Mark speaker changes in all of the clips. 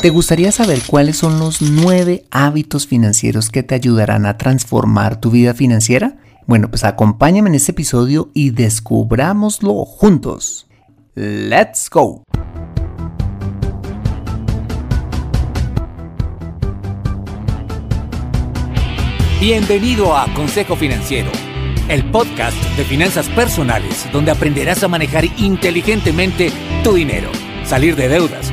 Speaker 1: ¿Te gustaría saber cuáles son los nueve hábitos financieros que te ayudarán a transformar tu vida financiera? Bueno, pues acompáñame en este episodio y descubrámoslo juntos. ¡Let's go!
Speaker 2: Bienvenido a Consejo Financiero, el podcast de finanzas personales donde aprenderás a manejar inteligentemente tu dinero, salir de deudas,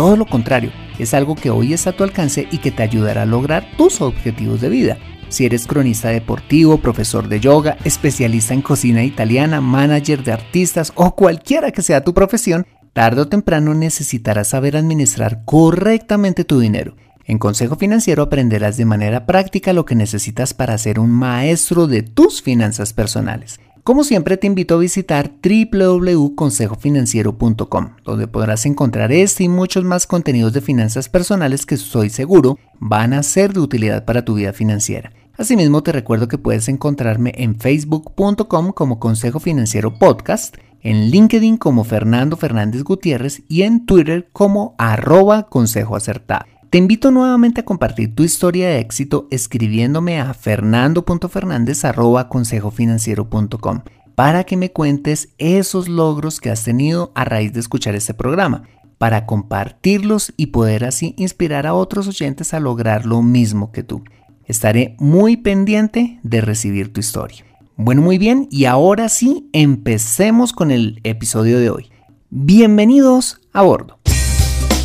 Speaker 1: todo lo contrario es algo que hoy está a tu alcance y que te ayudará a lograr tus objetivos de vida. Si eres cronista deportivo, profesor de yoga, especialista en cocina italiana, manager de artistas o cualquiera que sea tu profesión, tarde o temprano necesitarás saber administrar correctamente tu dinero. En Consejo Financiero aprenderás de manera práctica lo que necesitas para ser un maestro de tus finanzas personales. Como siempre te invito a visitar www.consejofinanciero.com, donde podrás encontrar este y muchos más contenidos de finanzas personales que estoy seguro van a ser de utilidad para tu vida financiera. Asimismo te recuerdo que puedes encontrarme en facebook.com como Consejo Financiero Podcast, en LinkedIn como Fernando Fernández Gutiérrez y en Twitter como arroba Consejo Acertado. Te invito nuevamente a compartir tu historia de éxito escribiéndome a fernando.fernandez.consejofinanciero.com para que me cuentes esos logros que has tenido a raíz de escuchar este programa, para compartirlos y poder así inspirar a otros oyentes a lograr lo mismo que tú. Estaré muy pendiente de recibir tu historia. Bueno, muy bien, y ahora sí, empecemos con el episodio de hoy. Bienvenidos a bordo.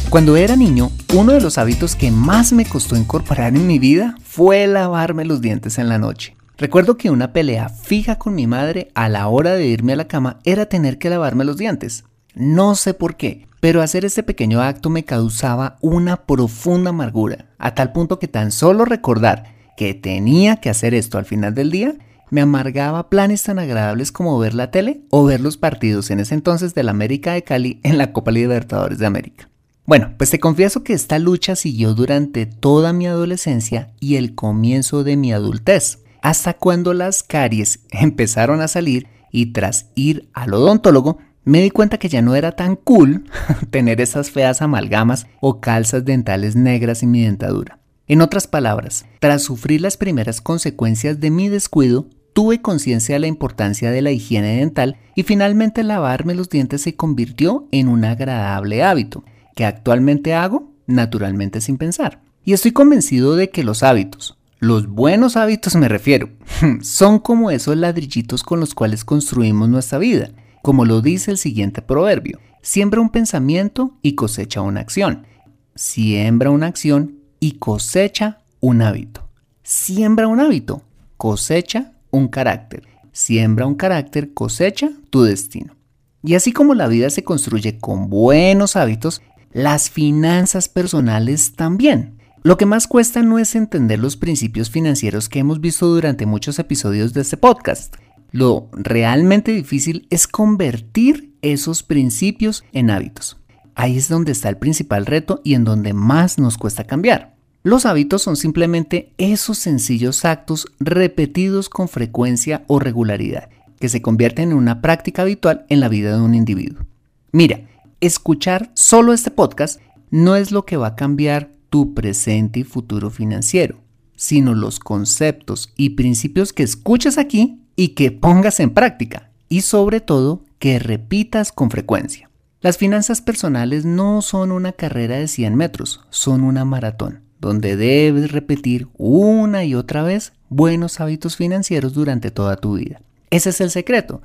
Speaker 1: Cuando era niño, uno de los hábitos que más me costó incorporar en mi vida fue lavarme los dientes en la noche. Recuerdo que una pelea fija con mi madre a la hora de irme a la cama era tener que lavarme los dientes. No sé por qué, pero hacer este pequeño acto me causaba una profunda amargura, a tal punto que tan solo recordar que tenía que hacer esto al final del día me amargaba planes tan agradables como ver la tele o ver los partidos en ese entonces del América de Cali en la Copa Libertadores de América. Bueno, pues te confieso que esta lucha siguió durante toda mi adolescencia y el comienzo de mi adultez, hasta cuando las caries empezaron a salir y tras ir al odontólogo me di cuenta que ya no era tan cool tener esas feas amalgamas o calzas dentales negras en mi dentadura. En otras palabras, tras sufrir las primeras consecuencias de mi descuido, tuve conciencia de la importancia de la higiene dental y finalmente lavarme los dientes se convirtió en un agradable hábito que actualmente hago naturalmente sin pensar. Y estoy convencido de que los hábitos, los buenos hábitos me refiero, son como esos ladrillitos con los cuales construimos nuestra vida, como lo dice el siguiente proverbio. Siembra un pensamiento y cosecha una acción. Siembra una acción y cosecha un hábito. Siembra un hábito, cosecha un carácter. Siembra un carácter, cosecha tu destino. Y así como la vida se construye con buenos hábitos, las finanzas personales también. Lo que más cuesta no es entender los principios financieros que hemos visto durante muchos episodios de este podcast. Lo realmente difícil es convertir esos principios en hábitos. Ahí es donde está el principal reto y en donde más nos cuesta cambiar. Los hábitos son simplemente esos sencillos actos repetidos con frecuencia o regularidad, que se convierten en una práctica habitual en la vida de un individuo. Mira, escuchar solo este podcast no es lo que va a cambiar tu presente y futuro financiero, sino los conceptos y principios que escuches aquí y que pongas en práctica y sobre todo que repitas con frecuencia. Las finanzas personales no son una carrera de 100 metros, son una maratón donde debes repetir una y otra vez buenos hábitos financieros durante toda tu vida. Ese es el secreto.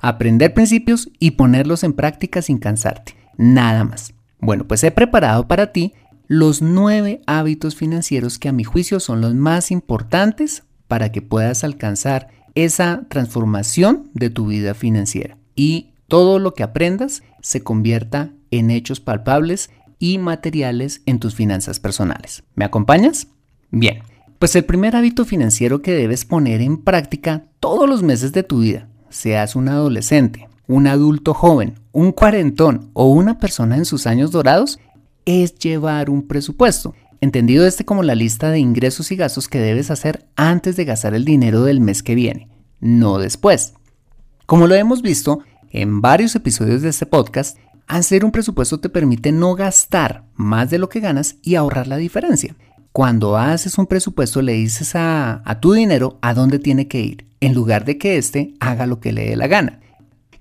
Speaker 1: Aprender principios y ponerlos en práctica sin cansarte. Nada más. Bueno, pues he preparado para ti los nueve hábitos financieros que a mi juicio son los más importantes para que puedas alcanzar esa transformación de tu vida financiera y todo lo que aprendas se convierta en hechos palpables y materiales en tus finanzas personales. ¿Me acompañas? Bien, pues el primer hábito financiero que debes poner en práctica todos los meses de tu vida, seas un adolescente, un adulto joven, un cuarentón o una persona en sus años dorados, es llevar un presupuesto, entendido este como la lista de ingresos y gastos que debes hacer antes de gastar el dinero del mes que viene, no después. Como lo hemos visto en varios episodios de este podcast, Hacer un presupuesto te permite no gastar más de lo que ganas y ahorrar la diferencia. Cuando haces un presupuesto le dices a, tu dinero a dónde tiene que ir, en lugar de que éste haga lo que le dé la gana.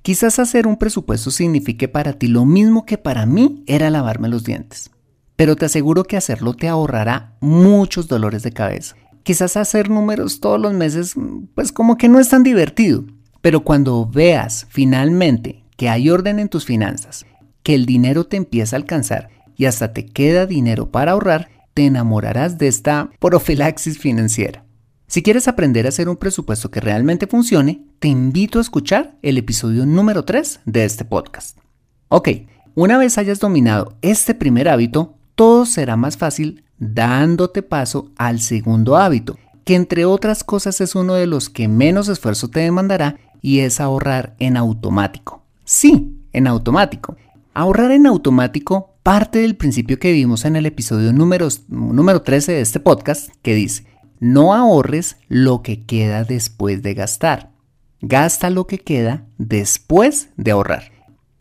Speaker 1: Quizás hacer un presupuesto signifique para ti lo mismo que para mí era lavarme los dientes. Pero te aseguro que hacerlo te ahorrará muchos dolores de cabeza. Quizás hacer números todos los meses, pues como que no es tan divertido. Pero cuando veas finalmente que hay orden en tus finanzas, que el dinero te empieza a alcanzar y hasta te queda dinero para ahorrar, te enamorarás de esta profilaxis financiera. Si quieres aprender a hacer un presupuesto que realmente funcione, te invito a escuchar el episodio número 3 de este podcast. Ok, una vez hayas dominado este primer hábito, todo será más fácil dándote paso al segundo hábito, que entre otras cosas es uno de los que menos esfuerzo te demandará y es ahorrar en automático. Sí, en automático. Ahorrar en automático parte del principio que vimos en el episodio número, número 13 de este podcast, que dice, no ahorres lo que queda después de gastar. Gasta lo que queda después de ahorrar.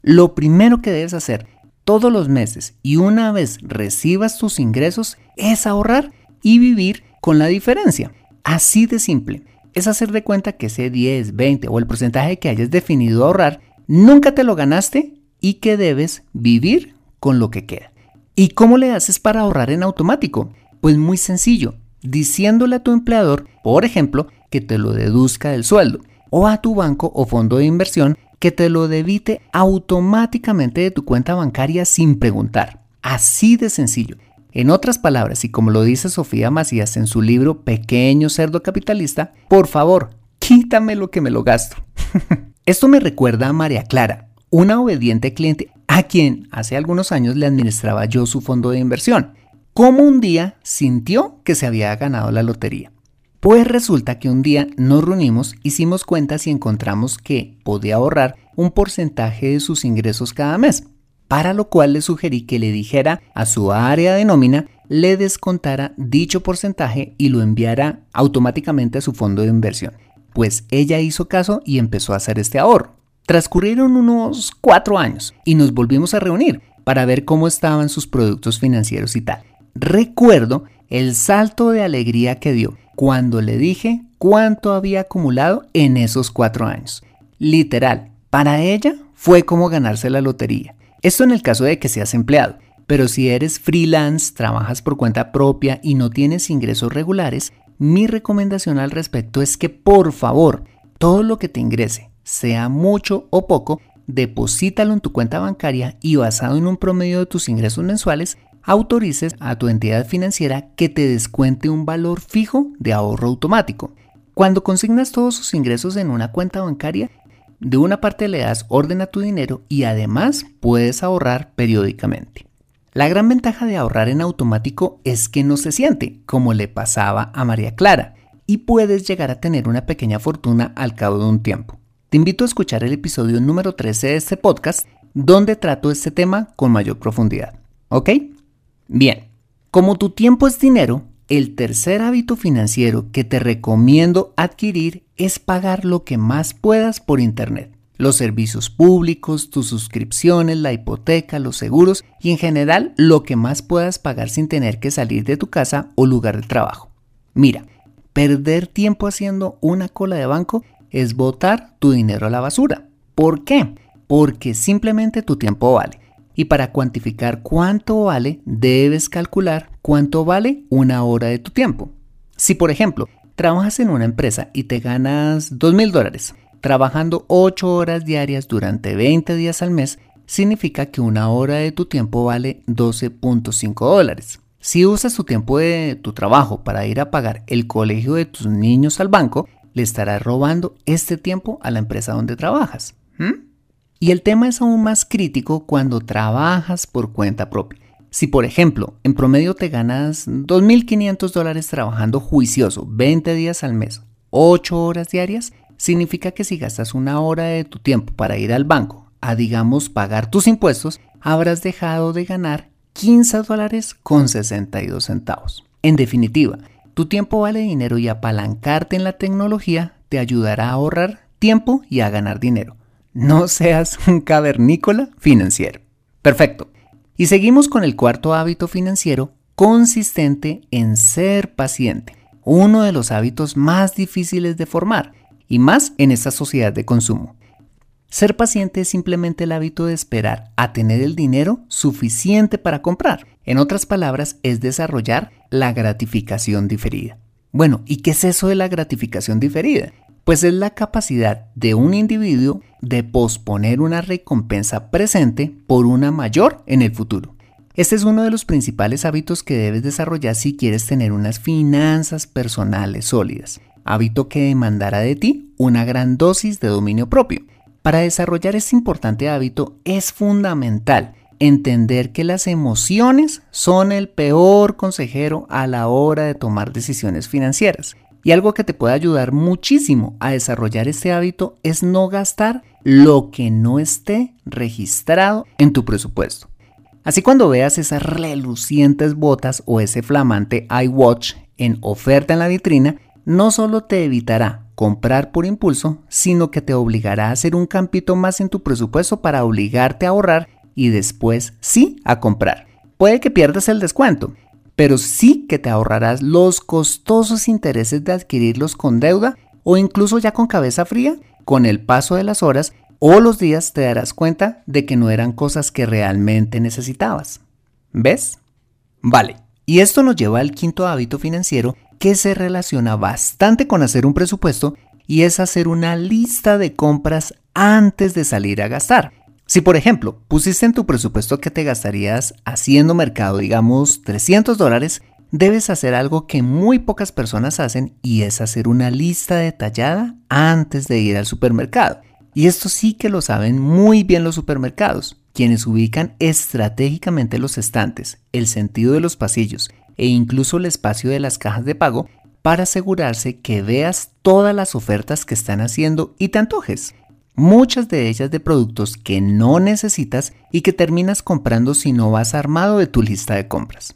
Speaker 1: Lo primero que debes hacer todos los meses y una vez recibas tus ingresos es ahorrar y vivir con la diferencia. Así de simple. Es hacer de cuenta que ese 10, 20 o el porcentaje que hayas definido ahorrar nunca te lo ganaste y que debes vivir con lo que queda. ¿Y cómo le haces para ahorrar en automático? Pues muy sencillo, diciéndole a tu empleador, por ejemplo, que te lo deduzca del sueldo, o a tu banco o fondo de inversión que te lo debite automáticamente de tu cuenta bancaria sin preguntar. Así de sencillo. En otras palabras, y como lo dice Sofía Macías en su libro Pequeño Cerdo Capitalista, por favor, quítame lo que me lo gasto. Esto me recuerda a María Clara, una obediente cliente a quien hace algunos años le administraba yo su fondo de inversión, como un día sintió que se había ganado la lotería. Pues resulta que un día nos reunimos, hicimos cuentas y encontramos que podía ahorrar un porcentaje de sus ingresos cada mes, para lo cual le sugerí que le dijera a su área de nómina le descontara dicho porcentaje y lo enviara automáticamente a su fondo de inversión. Pues ella hizo caso y empezó a hacer este ahorro. Transcurrieron unos cuatro años y nos volvimos a reunir para ver cómo estaban sus productos financieros y tal. Recuerdo el salto de alegría que dio cuando le dije cuánto había acumulado en esos cuatro años. Literal, para ella fue como ganarse la lotería. Esto en el caso de que seas empleado. Pero si eres freelance, trabajas por cuenta propia y no tienes ingresos regulares, mi recomendación al respecto es que por favor, todo lo que te ingrese, sea mucho o poco, deposítalo en tu cuenta bancaria y basado en un promedio de tus ingresos mensuales, autorices a tu entidad financiera que te descuente un valor fijo de ahorro automático. Cuando consignas todos sus ingresos en una cuenta bancaria, de una parte le das orden a tu dinero y además puedes ahorrar periódicamente. La gran ventaja de ahorrar en automático es que no se siente, como le pasaba a María Clara, y puedes llegar a tener una pequeña fortuna al cabo de un tiempo. Te invito a escuchar el episodio número 13 de este podcast, donde trato este tema con mayor profundidad. ¿Ok? Bien, como tu tiempo es dinero, el tercer hábito financiero que te recomiendo adquirir es pagar lo que más puedas por Internet. Los servicios públicos, tus suscripciones, la hipoteca, los seguros y en general lo que más puedas pagar sin tener que salir de tu casa o lugar de trabajo. Mira, perder tiempo haciendo una cola de banco es botar tu dinero a la basura. ¿Por qué? Porque simplemente tu tiempo vale. Y para cuantificar cuánto vale, debes calcular cuánto vale una hora de tu tiempo. Si por ejemplo, trabajas en una empresa y te ganas 2 mil dólares, trabajando 8 horas diarias durante 20 días al mes, significa que una hora de tu tiempo vale 12.5 dólares. Si usas tu tiempo de tu trabajo para ir a pagar el colegio de tus niños al banco, le estarás robando este tiempo a la empresa donde trabajas. Y el tema es aún más crítico cuando trabajas por cuenta propia. Si por ejemplo en promedio te ganas 2.500 dólares trabajando juicioso 20 días al mes, 8 horas diarias, significa que si gastas una hora de tu tiempo para ir al banco a digamos pagar tus impuestos, habrás dejado de ganar 15 dólares con 62 centavos. En definitiva, tu tiempo vale dinero y apalancarte en la tecnología te ayudará a ahorrar tiempo y a ganar dinero. No seas un cavernícola financiero. Perfecto. Y seguimos con el cuarto hábito financiero consistente en ser paciente, uno de los hábitos más difíciles de formar y más en esta sociedad de consumo. Ser paciente es simplemente el hábito de esperar a tener el dinero suficiente para comprar. En otras palabras, es desarrollar la gratificación diferida. Bueno, ¿y qué es eso de la gratificación diferida? Pues es la capacidad de un individuo de posponer una recompensa presente por una mayor en el futuro. Este es uno de los principales hábitos que debes desarrollar si quieres tener unas finanzas personales sólidas, hábito que demandará de ti una gran dosis de dominio propio para desarrollar este importante hábito es fundamental entender que las emociones son el peor consejero a la hora de tomar decisiones financieras. Y algo que te puede ayudar muchísimo a desarrollar este hábito es no gastar lo que no esté registrado en tu presupuesto. Así cuando veas esas relucientes botas o ese flamante iWatch en oferta en la vitrina, no solo te evitará comprar por impulso, sino que te obligará a hacer un campito más en tu presupuesto para obligarte a ahorrar y después sí a comprar. Puede que pierdas el descuento, pero sí que te ahorrarás los costosos intereses de adquirirlos con deuda o incluso ya con cabeza fría. Con el paso de las horas o los días te darás cuenta de que no eran cosas que realmente necesitabas. ¿Ves? Vale. Y esto nos lleva al quinto hábito financiero que se relaciona bastante con hacer un presupuesto y es hacer una lista de compras antes de salir a gastar. Si por ejemplo pusiste en tu presupuesto que te gastarías haciendo mercado, digamos 300 dólares, debes hacer algo que muy pocas personas hacen y es hacer una lista detallada antes de ir al supermercado. Y esto sí que lo saben muy bien los supermercados, quienes ubican estratégicamente los estantes, el sentido de los pasillos e incluso el espacio de las cajas de pago para asegurarse que veas todas las ofertas que están haciendo y te antojes. Muchas de ellas de productos que no necesitas y que terminas comprando si no vas armado de tu lista de compras.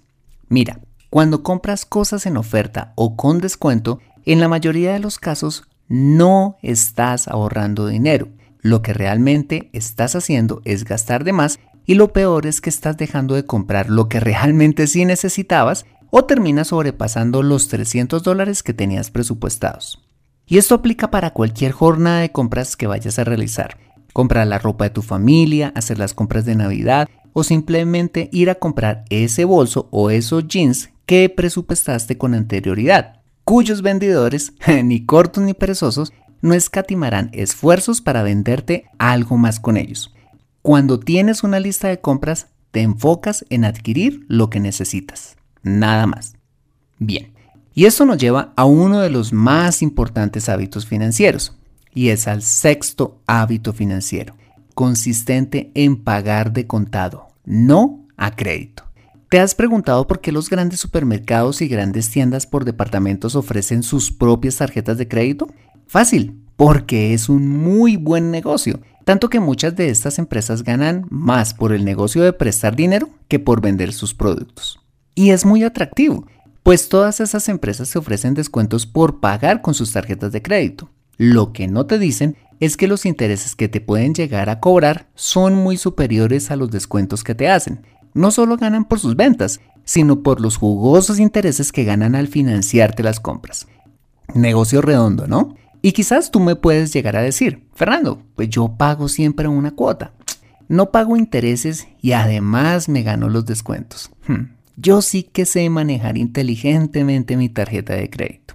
Speaker 1: Mira, cuando compras cosas en oferta o con descuento, en la mayoría de los casos no estás ahorrando dinero. Lo que realmente estás haciendo es gastar de más y lo peor es que estás dejando de comprar lo que realmente sí necesitabas o terminas sobrepasando los 300 dólares que tenías presupuestados. Y esto aplica para cualquier jornada de compras que vayas a realizar. Comprar la ropa de tu familia, hacer las compras de Navidad o simplemente ir a comprar ese bolso o esos jeans que presupuestaste con anterioridad, cuyos vendedores, ni cortos ni perezosos, no escatimarán esfuerzos para venderte algo más con ellos. Cuando tienes una lista de compras, te enfocas en adquirir lo que necesitas. Nada más. Bien. Y esto nos lleva a uno de los más importantes hábitos financieros, y es al sexto hábito financiero, consistente en pagar de contado, no a crédito. ¿Te has preguntado por qué los grandes supermercados y grandes tiendas por departamentos ofrecen sus propias tarjetas de crédito? Fácil, porque es un muy buen negocio tanto que muchas de estas empresas ganan más por el negocio de prestar dinero que por vender sus productos. Y es muy atractivo, pues todas esas empresas se ofrecen descuentos por pagar con sus tarjetas de crédito. Lo que no te dicen es que los intereses que te pueden llegar a cobrar son muy superiores a los descuentos que te hacen. No solo ganan por sus ventas, sino por los jugosos intereses que ganan al financiarte las compras. Negocio redondo, ¿no? Y quizás tú me puedes llegar a decir, Fernando, pues yo pago siempre una cuota. no pago intereses y además me gano los descuentos. Hmm, yo sí que sé manejar inteligentemente mi tarjeta de crédito.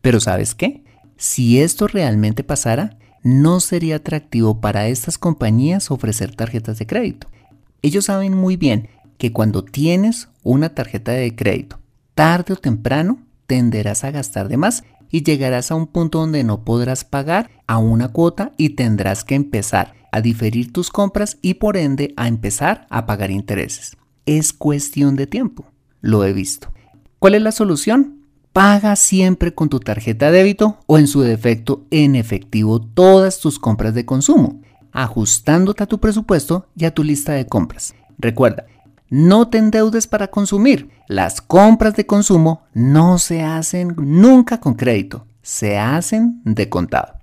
Speaker 1: Pero ¿sabes qué? Si esto realmente pasara, no sería atractivo para estas compañías ofrecer tarjetas de crédito. Ellos saben muy bien que cuando tienes una tarjeta de crédito, tarde o temprano tenderás a gastar de más y llegarás a un punto donde no podrás pagar a una cuota y tendrás que empezar a diferir tus compras y por ende a empezar a pagar intereses. Es cuestión de tiempo. Lo he visto. ¿Cuál es la solución? Paga siempre con tu tarjeta de débito o en su defecto en efectivo todas tus compras de consumo, ajustándote a tu presupuesto y a tu lista de compras. Recuerda, no te endeudes para consumir. Las compras de consumo no se hacen nunca con crédito, se hacen de contado.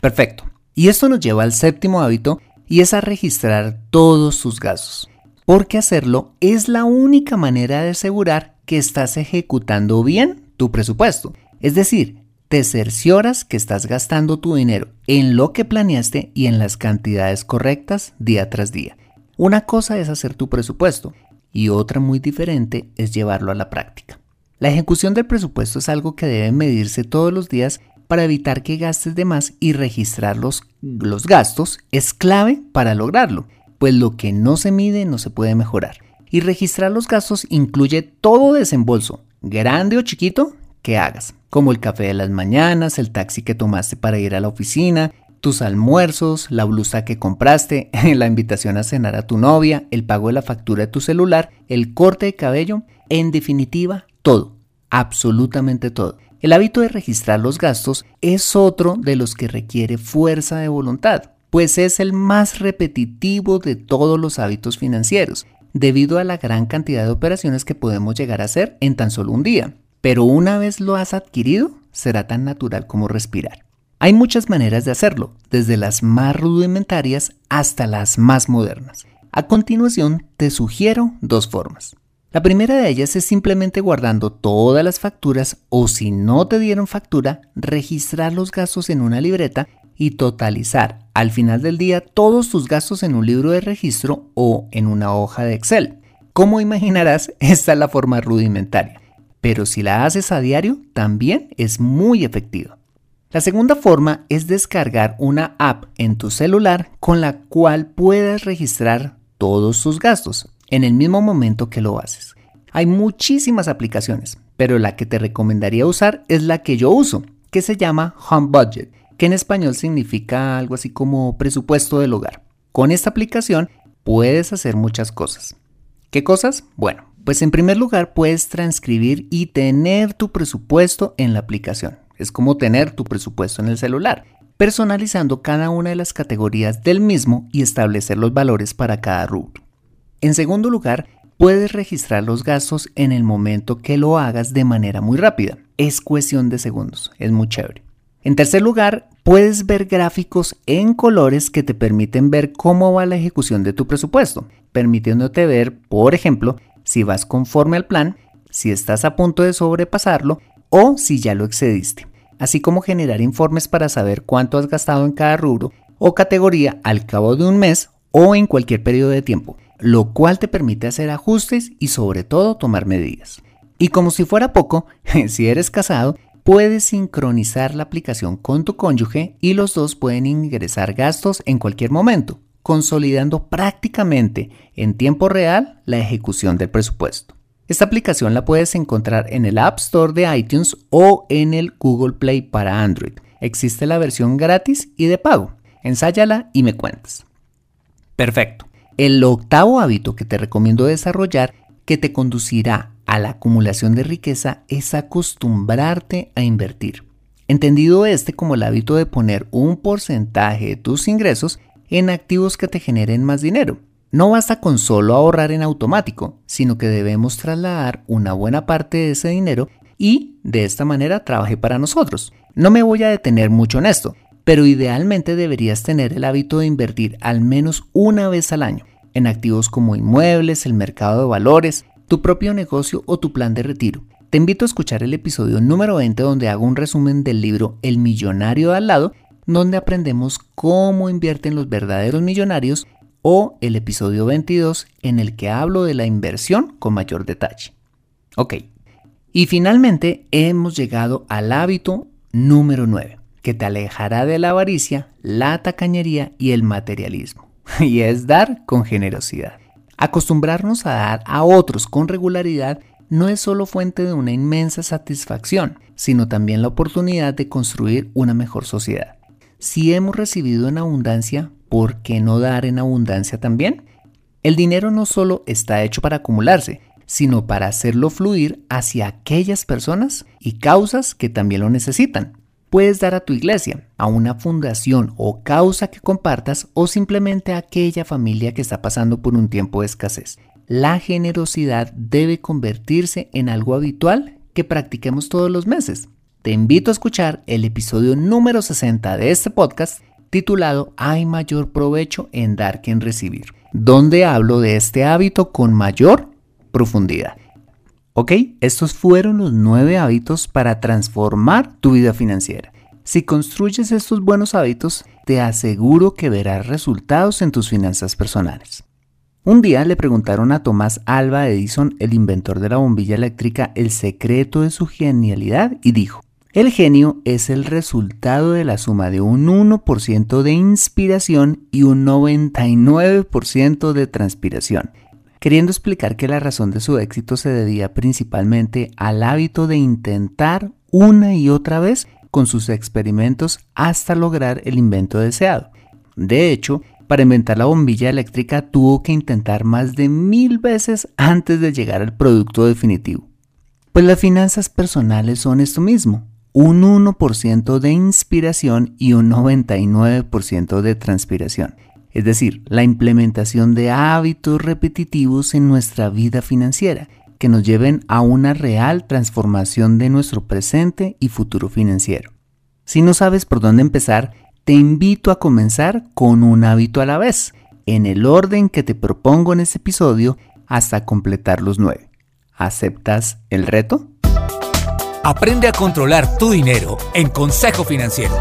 Speaker 1: Perfecto. Y esto nos lleva al séptimo hábito y es a registrar todos tus gastos. Porque hacerlo es la única manera de asegurar que estás ejecutando bien tu presupuesto. Es decir, te cercioras que estás gastando tu dinero en lo que planeaste y en las cantidades correctas día tras día. Una cosa es hacer tu presupuesto y otra muy diferente es llevarlo a la práctica. La ejecución del presupuesto es algo que debe medirse todos los días para evitar que gastes de más y registrar los, los gastos es clave para lograrlo, pues lo que no se mide no se puede mejorar. Y registrar los gastos incluye todo desembolso, grande o chiquito, que hagas, como el café de las mañanas, el taxi que tomaste para ir a la oficina, tus almuerzos, la blusa que compraste, la invitación a cenar a tu novia, el pago de la factura de tu celular, el corte de cabello, en definitiva, todo, absolutamente todo. El hábito de registrar los gastos es otro de los que requiere fuerza de voluntad, pues es el más repetitivo de todos los hábitos financieros debido a la gran cantidad de operaciones que podemos llegar a hacer en tan solo un día. Pero una vez lo has adquirido, será tan natural como respirar. Hay muchas maneras de hacerlo, desde las más rudimentarias hasta las más modernas. A continuación, te sugiero dos formas. La primera de ellas es simplemente guardando todas las facturas o si no te dieron factura, registrar los gastos en una libreta y totalizar al final del día todos tus gastos en un libro de registro o en una hoja de Excel. Como imaginarás, esta es la forma rudimentaria, pero si la haces a diario también es muy efectiva. La segunda forma es descargar una app en tu celular con la cual puedes registrar todos tus gastos en el mismo momento que lo haces. Hay muchísimas aplicaciones, pero la que te recomendaría usar es la que yo uso, que se llama Home Budget que en español significa algo así como presupuesto del hogar. Con esta aplicación puedes hacer muchas cosas. ¿Qué cosas? Bueno, pues en primer lugar puedes transcribir y tener tu presupuesto en la aplicación. Es como tener tu presupuesto en el celular, personalizando cada una de las categorías del mismo y establecer los valores para cada rubro. En segundo lugar, puedes registrar los gastos en el momento que lo hagas de manera muy rápida. Es cuestión de segundos, es muy chévere. En tercer lugar, puedes ver gráficos en colores que te permiten ver cómo va la ejecución de tu presupuesto, permitiéndote ver, por ejemplo, si vas conforme al plan, si estás a punto de sobrepasarlo o si ya lo excediste, así como generar informes para saber cuánto has gastado en cada rubro o categoría al cabo de un mes o en cualquier periodo de tiempo, lo cual te permite hacer ajustes y sobre todo tomar medidas. Y como si fuera poco, si eres casado, puedes sincronizar la aplicación con tu cónyuge y los dos pueden ingresar gastos en cualquier momento, consolidando prácticamente en tiempo real la ejecución del presupuesto. Esta aplicación la puedes encontrar en el App Store de iTunes o en el Google Play para Android. Existe la versión gratis y de pago. Ensáyala y me cuentas. Perfecto. El octavo hábito que te recomiendo desarrollar que te conducirá a la acumulación de riqueza es acostumbrarte a invertir. Entendido este como el hábito de poner un porcentaje de tus ingresos en activos que te generen más dinero. No basta con solo ahorrar en automático, sino que debemos trasladar una buena parte de ese dinero y de esta manera trabaje para nosotros. No me voy a detener mucho en esto, pero idealmente deberías tener el hábito de invertir al menos una vez al año en activos como inmuebles, el mercado de valores, tu propio negocio o tu plan de retiro. Te invito a escuchar el episodio número 20 donde hago un resumen del libro El millonario de al lado, donde aprendemos cómo invierten los verdaderos millonarios o el episodio 22 en el que hablo de la inversión con mayor detalle. Ok, y finalmente hemos llegado al hábito número 9, que te alejará de la avaricia, la tacañería y el materialismo, y es dar con generosidad. Acostumbrarnos a dar a otros con regularidad no es solo fuente de una inmensa satisfacción, sino también la oportunidad de construir una mejor sociedad. Si hemos recibido en abundancia, ¿por qué no dar en abundancia también? El dinero no solo está hecho para acumularse, sino para hacerlo fluir hacia aquellas personas y causas que también lo necesitan. Puedes dar a tu iglesia, a una fundación o causa que compartas o simplemente a aquella familia que está pasando por un tiempo de escasez. La generosidad debe convertirse en algo habitual que practiquemos todos los meses. Te invito a escuchar el episodio número 60 de este podcast titulado Hay mayor provecho en dar que en recibir, donde hablo de este hábito con mayor profundidad. Ok, estos fueron los nueve hábitos para transformar tu vida financiera. Si construyes estos buenos hábitos, te aseguro que verás resultados en tus finanzas personales. Un día le preguntaron a Tomás Alba Edison, el inventor de la bombilla eléctrica, el secreto de su genialidad y dijo, el genio es el resultado de la suma de un 1% de inspiración y un 99% de transpiración queriendo explicar que la razón de su éxito se debía principalmente al hábito de intentar una y otra vez con sus experimentos hasta lograr el invento deseado. De hecho, para inventar la bombilla eléctrica tuvo que intentar más de mil veces antes de llegar al producto definitivo. Pues las finanzas personales son esto mismo, un 1% de inspiración y un 99% de transpiración es decir, la implementación de hábitos repetitivos en nuestra vida financiera que nos lleven a una real transformación de nuestro presente y futuro financiero. Si no sabes por dónde empezar, te invito a comenzar con un hábito a la vez, en el orden que te propongo en este episodio hasta completar los nueve. ¿Aceptas el reto?
Speaker 2: Aprende a controlar tu dinero en Consejo Financiero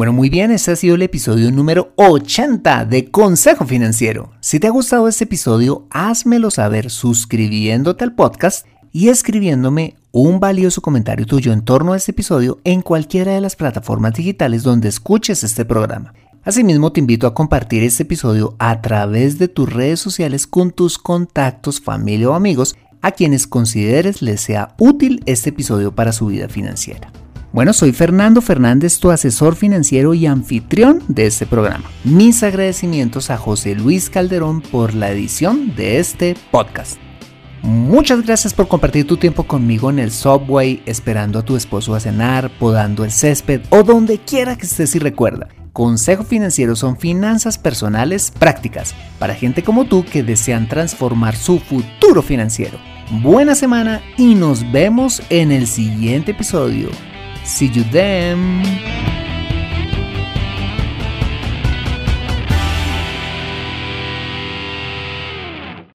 Speaker 1: bueno, muy bien, este ha sido el episodio número 80 de Consejo Financiero. Si te ha gustado este episodio, házmelo saber suscribiéndote al podcast y escribiéndome un valioso comentario tuyo en torno a este episodio en cualquiera de las plataformas digitales donde escuches este programa. Asimismo, te invito a compartir este episodio a través de tus redes sociales con tus contactos, familia o amigos a quienes consideres les sea útil este episodio para su vida financiera. Bueno, soy Fernando Fernández, tu asesor financiero y anfitrión de este programa. Mis agradecimientos a José Luis Calderón por la edición de este podcast. Muchas gracias por compartir tu tiempo conmigo en el subway, esperando a tu esposo a cenar, podando el césped o donde quiera que estés y recuerda. Consejo Financiero son finanzas personales prácticas para gente como tú que desean transformar su futuro financiero. Buena semana y nos vemos en el siguiente episodio. See you then!